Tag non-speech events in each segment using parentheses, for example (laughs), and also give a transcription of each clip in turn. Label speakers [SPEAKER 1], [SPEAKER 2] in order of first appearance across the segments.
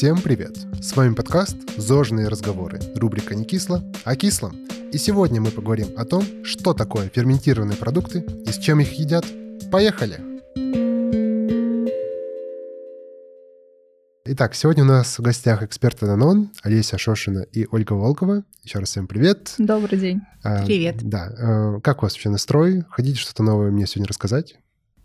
[SPEAKER 1] Всем привет! С вами подкаст «Зожные разговоры», рубрика «Не кисло, а кисло». И сегодня мы поговорим о том, что такое ферментированные продукты и с чем их едят. Поехали! Итак, сегодня у нас в гостях эксперты Данон, Олеся Шошина и Ольга Волкова. Еще раз всем привет.
[SPEAKER 2] Добрый день.
[SPEAKER 1] А,
[SPEAKER 3] Привет.
[SPEAKER 1] Да. а, Как у вас вообще настрой? Хотите что-то новое мне сегодня рассказать?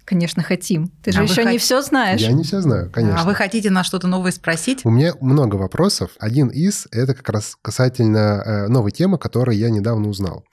[SPEAKER 2] Конечно, хотим. Ты же
[SPEAKER 3] А
[SPEAKER 2] еще не
[SPEAKER 3] хот-
[SPEAKER 2] все знаешь.
[SPEAKER 1] Я не все знаю, конечно.
[SPEAKER 3] А вы хотите нас что-то новое спросить?
[SPEAKER 1] У меня много вопросов. Один из — это как раз касательно э, новой темы, которую я недавно узнал.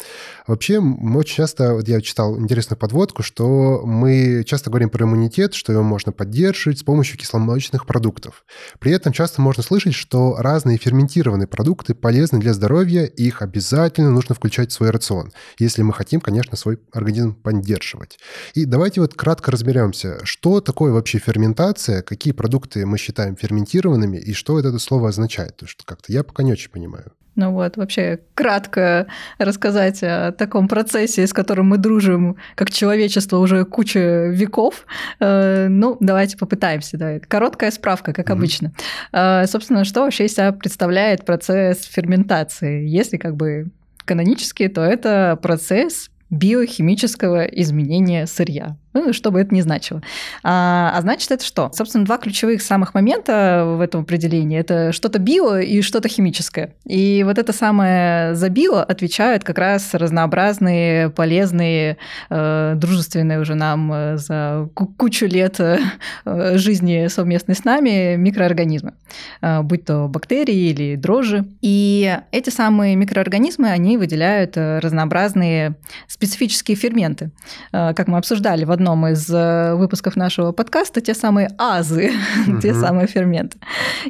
[SPEAKER 1] Вообще, мы очень часто, вот я читал интересную подводку, что мы часто говорим про иммунитет, что его можно поддерживать с помощью кисломолочных продуктов. При этом часто можно слышать, что разные ферментированные продукты полезны для здоровья, и их обязательно нужно включать в свой рацион, если мы хотим, конечно, свой организм поддерживать. И давайте вот кратко разберемся, что такое вообще ферментация, какие продукты мы считаем ферментированными и что это слово означает. Потому что как-то я пока не очень понимаю.
[SPEAKER 2] Ну вот, вообще кратко рассказать о таком процессе, с которым мы дружим, как человечество уже куча веков. Э, Ну, давайте попытаемся. Да. Короткая справка, как
[SPEAKER 1] Мгм.
[SPEAKER 2] обычно. Э, Собственно, что вообще из себя представляет процесс ферментации? Если как бы канонически, то это процесс биохимического изменения сырья. Ну, что бы это ни значило. А, а значит, это что? Собственно, два ключевых самых момента в этом определении. Это что-то био и что-то химическое. И вот это самое за био отвечают как раз разнообразные, полезные, э, дружественные уже нам э, за ку- кучу лет э, э, жизни совместной с нами микроорганизмы, э, будь то бактерии или дрожжи. И эти самые микроорганизмы, они выделяют э, разнообразные специфические ферменты. Э, Как мы обсуждали в одном из э, выпусков нашего подкаста, те самые азы, (laughs) те
[SPEAKER 1] Мгм.
[SPEAKER 2] самые ферменты.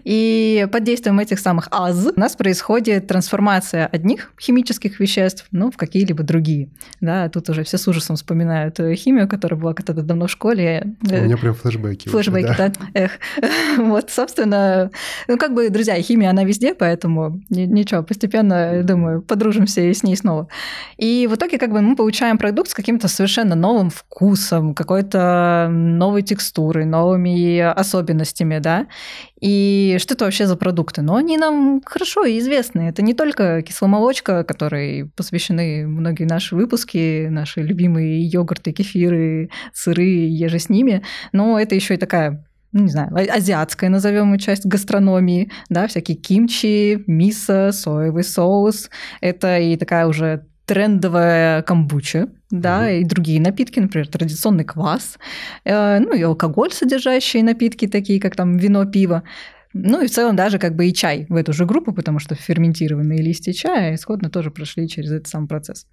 [SPEAKER 2] И под действием этих самых аз у нас происходит трансформация одних химических веществ ну, в какие-либо другие. Да, тут уже все с ужасом вспоминают э, химию, которая была когда-то давно в школе.
[SPEAKER 1] У
[SPEAKER 2] Э,
[SPEAKER 1] меня прям флешбеки. уже,
[SPEAKER 2] Флэшбэки,
[SPEAKER 1] да.
[SPEAKER 2] да. Эх. (laughs) Вот, собственно, ну, как бы, друзья, химия, она везде, поэтому ни- ничего, постепенно, думаю, подружимся и с ней снова. И в итоге, как бы, мы получаем продукт с каким-то совершенно новым вкусом, какой-то новой текстурой, новыми особенностями, да. И что это вообще за продукты? Ну, они нам хорошо известны. Это не только кисломолочка, которой посвящены многие наши выпуски, наши любимые йогурты, кефиры, сыры, еже с ними, но это еще и такая ну, не знаю, а- азиатская, назовем ее часть гастрономии, да, всякие кимчи, мисо, соевый соус. Это и такая уже трендовая камбуча, да,
[SPEAKER 1] Мгм.
[SPEAKER 2] и другие напитки, например, традиционный квас, э, ну и алкоголь, содержащие напитки, такие как там вино, пиво. Ну и в целом даже как бы и чай в эту же группу, потому что ферментированные листья чая исходно тоже прошли через этот сам процесс.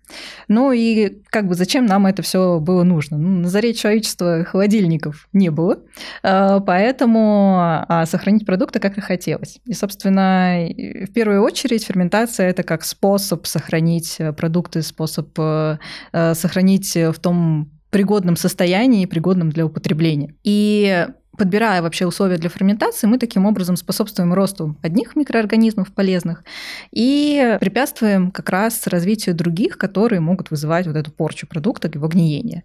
[SPEAKER 2] Ну и как бы зачем нам это все было нужно? Ну, на заре человечества холодильников не было, э, поэтому а, сохранить продукты как и хотелось. И, собственно, в первую очередь ферментация – это как способ сохранить э, продукты, способ э, э, сохранить в том пригодном состоянии, пригодном для употребления. И подбирая вообще условия для ферментации, мы таким образом способствуем росту одних микроорганизмов полезных и препятствуем как раз развитию других, которые могут вызывать вот эту порчу продукта, его гниение.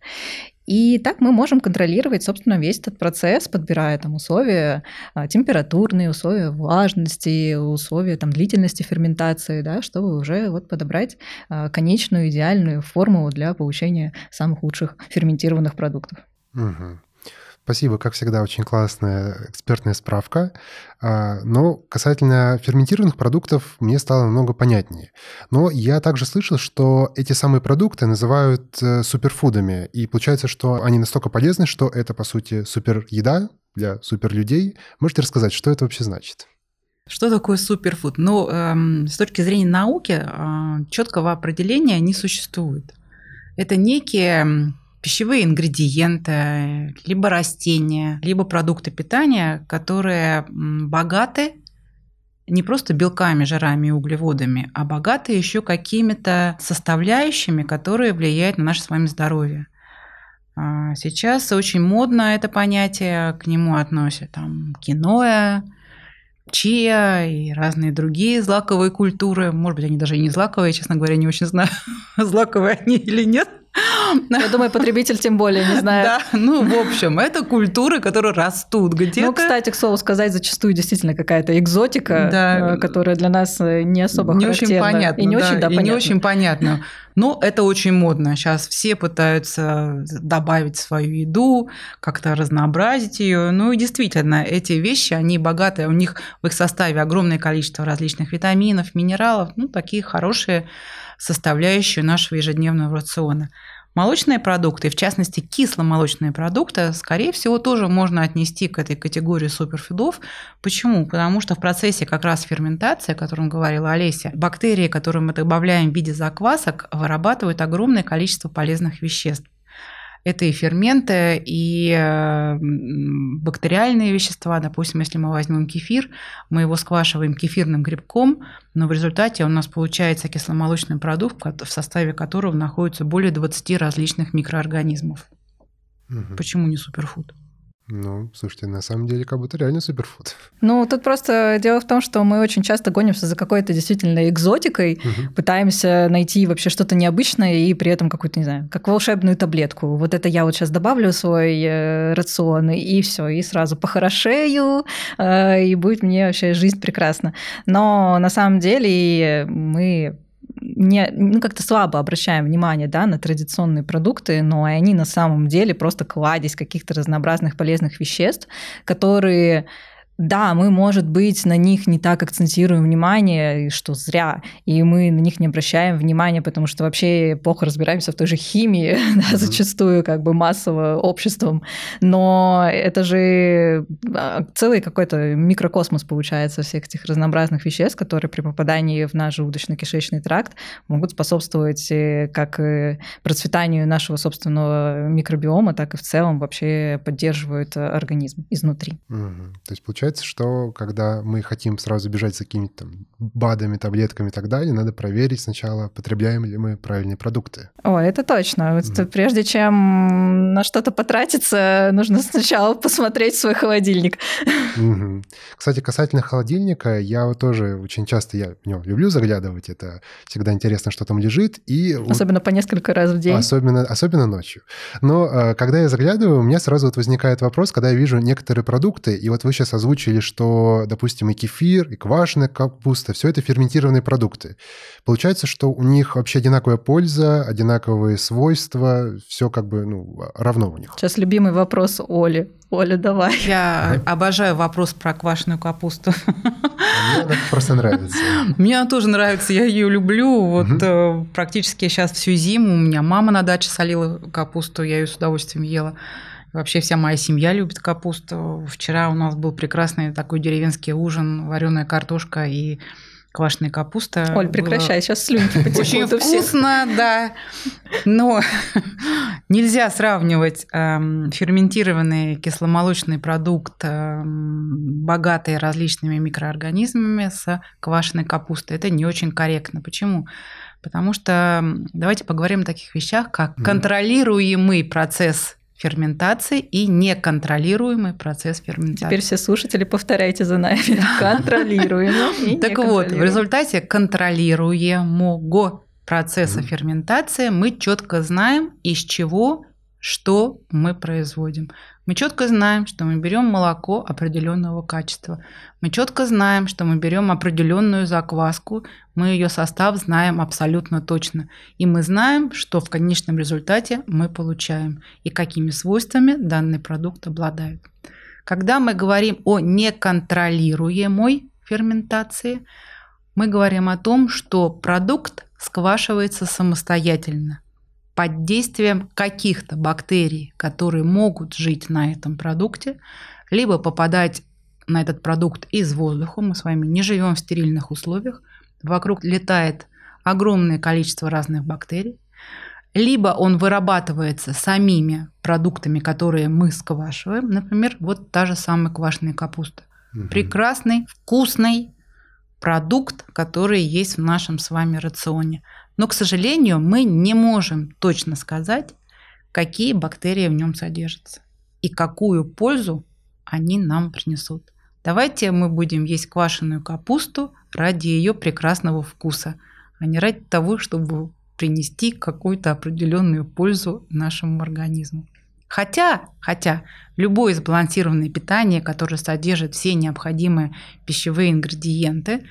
[SPEAKER 2] И так мы можем контролировать, собственно, весь этот процесс, подбирая там условия а, температурные, условия влажности, условия там длительности ферментации, да, чтобы уже вот подобрать а, конечную идеальную формулу для получения самых лучших ферментированных продуктов.
[SPEAKER 1] Мгм. Спасибо, как всегда, очень классная экспертная справка. А, Но касательно ферментированных продуктов мне стало намного понятнее. Но я также слышал, что эти самые продукты называют э, суперфудами. И получается, что они настолько полезны, что это, по сути, супер еда для суперлюдей. Можете рассказать, что это вообще значит?
[SPEAKER 3] Что такое суперфуд? Ну, эм, с точки зрения науки четкого определения не существует. Это некие м, пищевые ингредиенты, либо растения, либо продукты питания, которые богаты не просто белками, жирами и углеводами, а богаты еще какими-то составляющими, которые влияют на наше с вами здоровье. А, Сейчас очень модно это понятие, к нему относят там киноя, чия и разные другие злаковые культуры. Может быть, они даже и не злаковые, честно говоря, не очень знаю, (laughs) злаковые они или нет.
[SPEAKER 2] Я думаю, потребитель тем более не знает.
[SPEAKER 3] Да, ну, в общем, это культуры, которые растут где-то.
[SPEAKER 2] Ну, кстати, к слову сказать, зачастую действительно какая-то экзотика, да. Э, которая для нас э, не особо
[SPEAKER 3] не
[SPEAKER 2] характерна.
[SPEAKER 3] очень понятно, и не да, очень, да, и не очень понятно. Но это очень модно. Сейчас все пытаются добавить свою еду, как-то разнообразить ее. Ну и действительно, эти вещи, они богатые, у них в их составе огромное количество различных витаминов, минералов, ну такие хорошие составляющие нашего ежедневного рациона. Молочные продукты, в частности кисломолочные продукты, скорее всего, тоже можно отнести к этой категории суперфудов. Почему? Потому что в процессе как раз ферментации, о котором говорила Олеся, бактерии, которые мы добавляем в виде заквасок, вырабатывают огромное количество полезных веществ. Это и ферменты, и бактериальные вещества. Допустим, если мы возьмем кефир, мы его сквашиваем кефирным грибком, но в результате у нас получается кисломолочный продукт, в составе которого находится более 20 различных микроорганизмов. Угу. Почему не суперфуд?
[SPEAKER 1] Ну, слушайте, на самом деле, как будто реально суперфуд. (laughs)
[SPEAKER 2] Ну, тут просто дело в том, что мы очень часто гонимся за какой-то действительно экзотикой, угу. пытаемся найти вообще что-то необычное и при этом какую-то, не знаю, как волшебную таблетку. Вот это я вот сейчас добавлю в свой э, рацион, и все, и сразу похорошею, э, и будет мне вообще жизнь прекрасна. Но на самом деле мы не, ну, как-то слабо обращаем внимание да, на традиционные продукты, но они на самом деле просто кладезь каких-то разнообразных полезных веществ, которые да, мы, может быть, на них не так акцентируем внимание, что зря, и мы на них не обращаем внимания, потому что вообще плохо разбираемся в той же химии, mm-hmm. (laughs) да, зачастую как бы массово обществом, но это же а, целый какой-то микрокосмос получается всех этих разнообразных веществ, которые при попадании в наш желудочно-кишечный тракт могут способствовать э, как процветанию нашего собственного микробиома, так и в целом вообще поддерживают организм изнутри.
[SPEAKER 1] Mm-hmm. То есть, получается, получается, что когда мы хотим сразу бежать за какими-то там БАДами, таблетками и так далее, надо проверить сначала, потребляем ли мы правильные продукты.
[SPEAKER 2] О, это точно. Mm-hmm. Прежде чем на что-то потратиться, нужно сначала (laughs) посмотреть свой холодильник.
[SPEAKER 1] Mm-hmm. Кстати, касательно холодильника, я вот тоже очень часто я в него люблю заглядывать. Это всегда интересно, что там лежит. И
[SPEAKER 2] особенно по несколько раз в день.
[SPEAKER 1] Особенно, особенно ночью. Но э, когда я заглядываю, у меня сразу вот возникает вопрос, когда я вижу некоторые продукты, и вот вы сейчас озвучили озвучили, что, допустим, и кефир, и квашеная капуста, все это ферментированные продукты. Получается, что у них вообще одинаковая польза, одинаковые свойства, все как бы ну, равно у них.
[SPEAKER 2] Сейчас любимый вопрос Оли. Оля, давай.
[SPEAKER 3] Я обожаю вопрос про квашеную капусту.
[SPEAKER 1] Мне она просто нравится.
[SPEAKER 3] Мне она тоже нравится, я ее люблю. Вот угу. практически сейчас всю зиму у меня мама на даче солила капусту, я ее с удовольствием ела. Вообще вся моя семья любит капусту. Вчера у нас был прекрасный такой деревенский ужин, вареная картошка и квашеная капуста.
[SPEAKER 2] Оль, прекращай, сейчас слюнки потекут.
[SPEAKER 3] Очень вкусно, да. Но (laughs) нельзя сравнивать э, ферментированный кисломолочный продукт, э, богатый различными микроорганизмами, с квашеной капустой. Это не очень корректно. Почему? Потому что давайте поговорим о таких вещах, как контролируемый процесс ферментации и неконтролируемый процесс ферментации.
[SPEAKER 2] Теперь все слушатели повторяйте за нами. Контролируемый
[SPEAKER 3] Так вот, в результате контролируемого процесса ферментации мы четко знаем, из чего что мы производим. Мы четко знаем, что мы берем молоко определенного качества. Мы четко знаем, что мы берем определенную закваску. Мы ее состав знаем абсолютно точно. И мы знаем, что в конечном результате мы получаем и какими свойствами данный продукт обладает. Когда мы говорим о неконтролируемой ферментации, мы говорим о том, что продукт сквашивается самостоятельно под действием каких-то бактерий, которые могут жить на этом продукте, либо попадать на этот продукт из воздуха. Мы с вами не живем в стерильных условиях. Вокруг летает огромное количество разных бактерий. Либо он вырабатывается самими продуктами, которые мы сквашиваем. Например, вот та же самая квашеная капуста. Угу. Прекрасный, вкусный продукт, который есть в нашем с вами рационе. Но, к сожалению, мы не можем точно сказать, какие бактерии в нем содержатся и какую пользу они нам принесут. Давайте мы будем есть квашеную капусту ради ее прекрасного вкуса, а не ради того, чтобы принести какую-то определенную пользу нашему организму. Хотя, хотя любое сбалансированное питание, которое содержит все необходимые пищевые ингредиенты,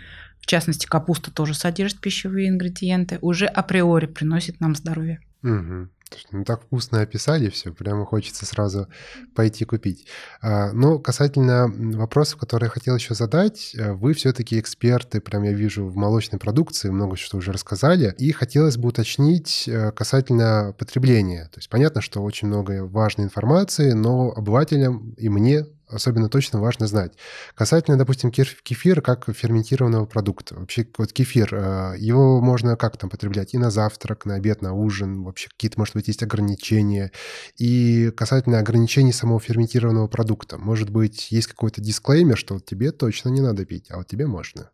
[SPEAKER 3] в частности капуста тоже содержит пищевые ингредиенты, уже априори приносит нам здоровье.
[SPEAKER 1] Угу. Ну, так вкусно описали все, прямо хочется сразу пойти купить. А, но касательно вопросов, которые я хотел еще задать, э, вы все-таки эксперты, прям я вижу, в молочной продукции, много что уже рассказали, и хотелось бы уточнить э, касательно потребления. То есть понятно, что очень много важной информации, но обывателям и мне особенно точно важно знать. Касательно, допустим, кефира как ферментированного продукта. Вообще, вот кефир, э, его можно как там потреблять? И на завтрак, на обед, на ужин? Вообще какие-то, может быть, есть ограничения? И касательно ограничений самого ферментированного продукта. Может быть, есть какой-то дисклеймер, что тебе точно не надо пить, а вот тебе можно?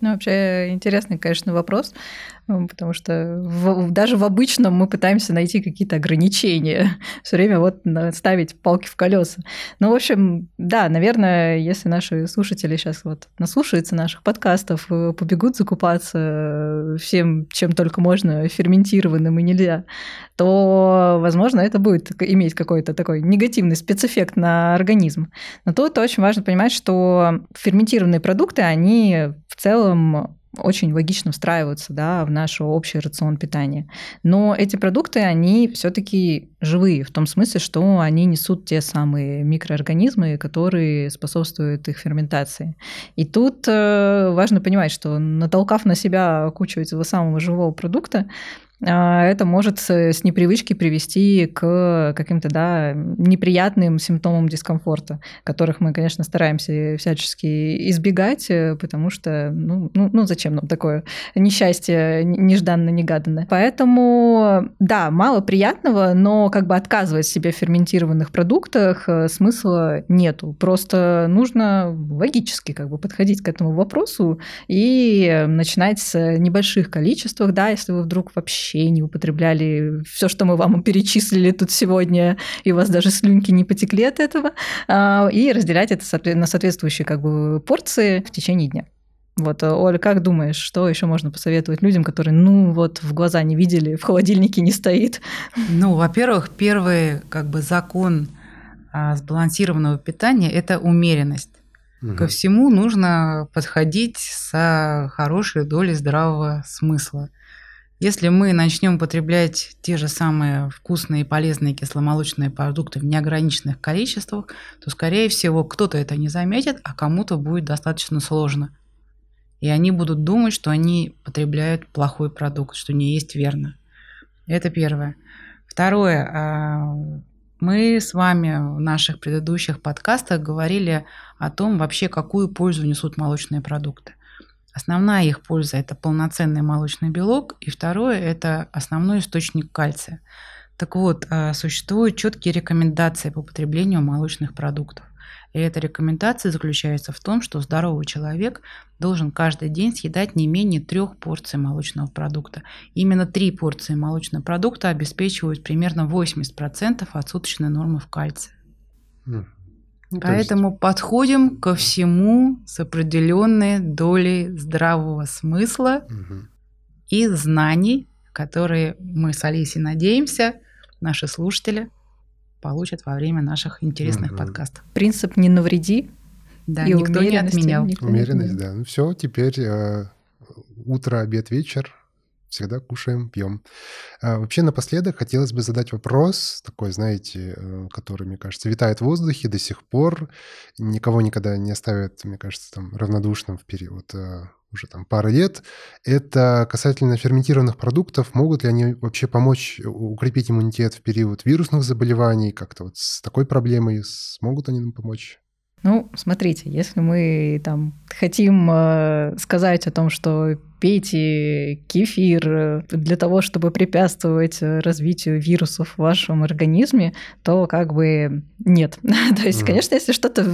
[SPEAKER 2] Ну, вообще интересный, конечно, вопрос, потому что в, даже в обычном мы пытаемся найти какие-то ограничения, (laughs) все время вот ставить палки в колеса. Ну, в общем, да, наверное, если наши слушатели сейчас вот наслушаются наших подкастов, э, побегут закупаться всем, чем только можно, ферментированным и нельзя, то, возможно, это будет иметь какой-то такой негативный спецэффект на организм. Но тут очень важно понимать, что ферментированные продукты, они в целом очень логично встраиваются да, в наш общий рацион питания. Но эти продукты, они все-таки живые, в том смысле, что они несут те самые микроорганизмы, которые способствуют их ферментации. И тут э, важно понимать, что натолкав на себя кучу этого самого живого продукта, это может с непривычки привести к каким-то да, неприятным симптомам дискомфорта, которых мы, конечно, стараемся всячески избегать, э, потому что, ну, ну, ну зачем нам такое несчастье нежданно-негаданное. Поэтому, да, мало приятного, но как бы отказывать себе в ферментированных продуктах э, смысла нету. Просто нужно логически как бы подходить к этому вопросу и начинать с небольших количествах, да, если вы вдруг вообще вообще не употребляли все, что мы вам перечислили тут сегодня, и у вас даже слюнки не потекли от этого, а, и разделять это на соответствующие как бы порции в течение дня. Вот, Оля, как думаешь, что еще можно посоветовать людям, которые, ну, вот в глаза не видели, в холодильнике не стоит?
[SPEAKER 3] Ну, во-первых, первый как бы закон а, сбалансированного питания – это умеренность. Угу. Ко всему нужно подходить с хорошей долей здравого смысла. Если мы начнем потреблять те же самые вкусные и полезные кисломолочные продукты в неограниченных количествах, то, скорее всего, кто-то это не заметит, а кому-то будет достаточно сложно. И они будут думать, что они потребляют плохой продукт, что не есть верно. Это первое. Второе. А, мы с вами в наших предыдущих подкастах говорили о том, вообще какую пользу несут молочные продукты. Основная их польза – это полноценный молочный белок, и второе – это основной источник кальция. Так вот, а, существуют четкие рекомендации по потреблению молочных продуктов. И эта рекомендация заключается в том, что здоровый человек должен каждый день съедать не менее трех порций молочного продукта. Именно три порции молочного продукта обеспечивают примерно 80% от суточной нормы в кальции. Ну, Поэтому есть... подходим ко всему с определенной долей здравого смысла угу. и знаний, которые мы с Алисей надеемся, наши слушатели получат во время наших интересных угу. подкастов.
[SPEAKER 2] Принцип не навреди.
[SPEAKER 3] Да, и никто не отменял.
[SPEAKER 1] Никто умеренность, да. Ну все, теперь э, утро, обед, вечер всегда кушаем, пьем. А вообще, напоследок хотелось бы задать вопрос, такой, знаете, э, который, мне кажется, витает в воздухе до сих пор, никого никогда не оставит, мне кажется, там, равнодушным в период э, уже там пары лет. Это касательно ферментированных продуктов. Могут ли они вообще помочь укрепить иммунитет в период вирусных заболеваний? Как-то вот с такой проблемой смогут они нам помочь?
[SPEAKER 2] Ну, смотрите, если мы там хотим э, сказать о том, что пейте кефир э, для того, чтобы препятствовать э, развитию вирусов в вашем организме, то как бы нет. (laughs) то есть, конечно, если что-то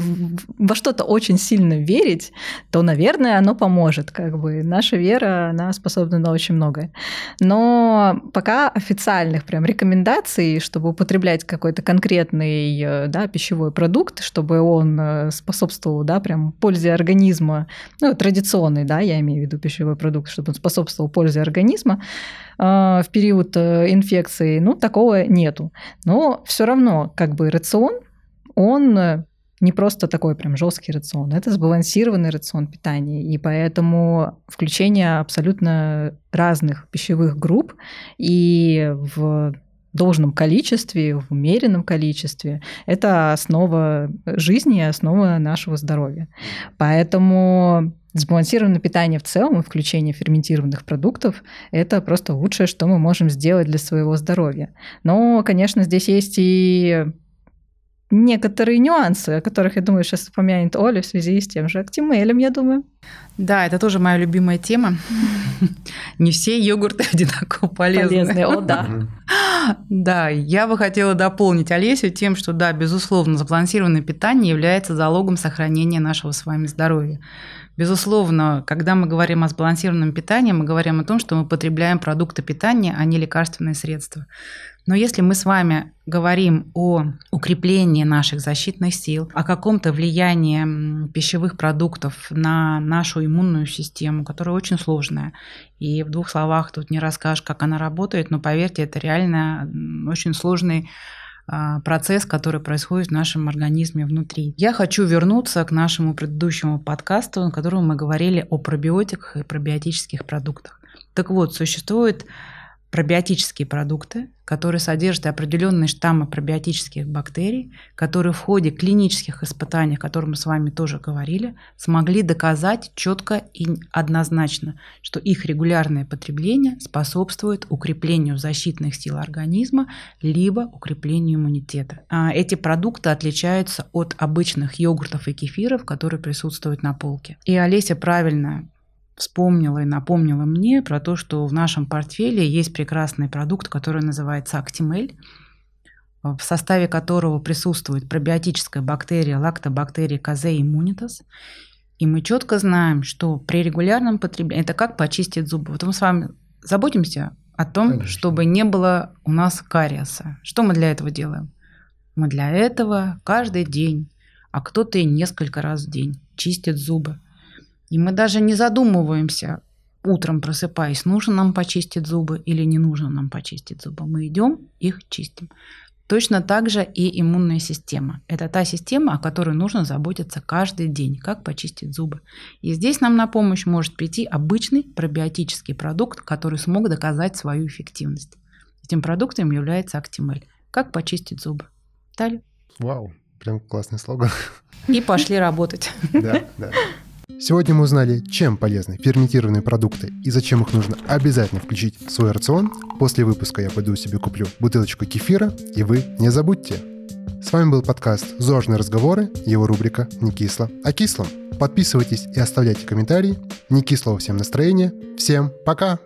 [SPEAKER 2] во что-то очень сильно верить, то, наверное, оно поможет. Как бы наша вера, она способна на очень многое. Но пока официальных прям рекомендаций, чтобы употреблять какой-то конкретный э, да, пищевой продукт, чтобы он способствовал да, прям пользе организма, ну, традиционный, да, я имею в виду пищевой продукт, продукт, чтобы он способствовал пользе организма в период инфекции, ну, такого нету. Но все равно, как бы рацион, он не просто такой прям жесткий рацион, это сбалансированный рацион питания. И поэтому включение абсолютно разных пищевых групп и в должном количестве, в умеренном количестве, это основа жизни, основа нашего здоровья. Поэтому сбалансированное питание в целом и включение ферментированных продуктов – это просто лучшее, что мы можем сделать для своего здоровья. Но, конечно, здесь есть и некоторые нюансы, о которых, я думаю, сейчас упомянет Оля в связи с тем же актимелем, я думаю.
[SPEAKER 3] Да, это тоже моя любимая тема. (laughs) Не все йогурты (laughs) одинаково полезны.
[SPEAKER 2] Полезные, о да.
[SPEAKER 3] Да, я бы хотела дополнить Олесю тем, что да, безусловно, сбалансированное питание является залогом сохранения нашего с вами здоровья. Безусловно, когда мы говорим о сбалансированном питании, мы говорим о том, что мы потребляем продукты питания, а не лекарственные средства. Но если мы с вами говорим о укреплении наших защитных сил, о каком-то влиянии пищевых продуктов на нашу иммунную систему, которая очень сложная, и в двух словах тут не расскажешь, как она работает, но поверьте, это реально очень сложный процесс, который происходит в нашем организме внутри. Я хочу вернуться к нашему предыдущему подкасту, на котором мы говорили о пробиотиках и пробиотических продуктах. Так вот, существует пробиотические продукты, которые содержат определенные штаммы пробиотических бактерий, которые в ходе клинических испытаний, о которых мы с вами тоже говорили, смогли доказать четко и однозначно, что их регулярное потребление способствует укреплению защитных сил организма либо укреплению иммунитета. А эти продукты отличаются от обычных йогуртов и кефиров, которые присутствуют на полке. И Олеся правильно вспомнила и напомнила мне про то, что в нашем портфеле есть прекрасный продукт, который называется Актимель, в составе которого присутствует пробиотическая бактерия лактобактерия Казе иммунитас. И мы четко знаем, что при регулярном потреблении это как почистить зубы. Вот мы с вами заботимся о том, Конечно. чтобы не было у нас кариеса. Что мы для этого делаем? Мы для этого каждый день, а кто-то и несколько раз в день чистит зубы. И мы даже не задумываемся, утром просыпаясь, нужно нам почистить зубы или не нужно нам почистить зубы. Мы идем, их чистим. Точно так же и иммунная система. Это та система, о которой нужно заботиться каждый день, как почистить зубы. И здесь нам на помощь может прийти обычный пробиотический продукт, который смог доказать свою эффективность. Этим продуктом является Актимель. Как почистить зубы? Талия?
[SPEAKER 1] Вау, прям классный слоган.
[SPEAKER 3] И пошли работать.
[SPEAKER 1] Да, да. Сегодня мы узнали, чем полезны ферментированные продукты и зачем их нужно обязательно включить в свой рацион. После выпуска я пойду себе куплю бутылочку кефира, и вы не забудьте. С вами был подкаст «Зожные разговоры», его рубрика «Не кисло, а кислом». Подписывайтесь и оставляйте комментарии. Не кислого всем настроения. Всем пока!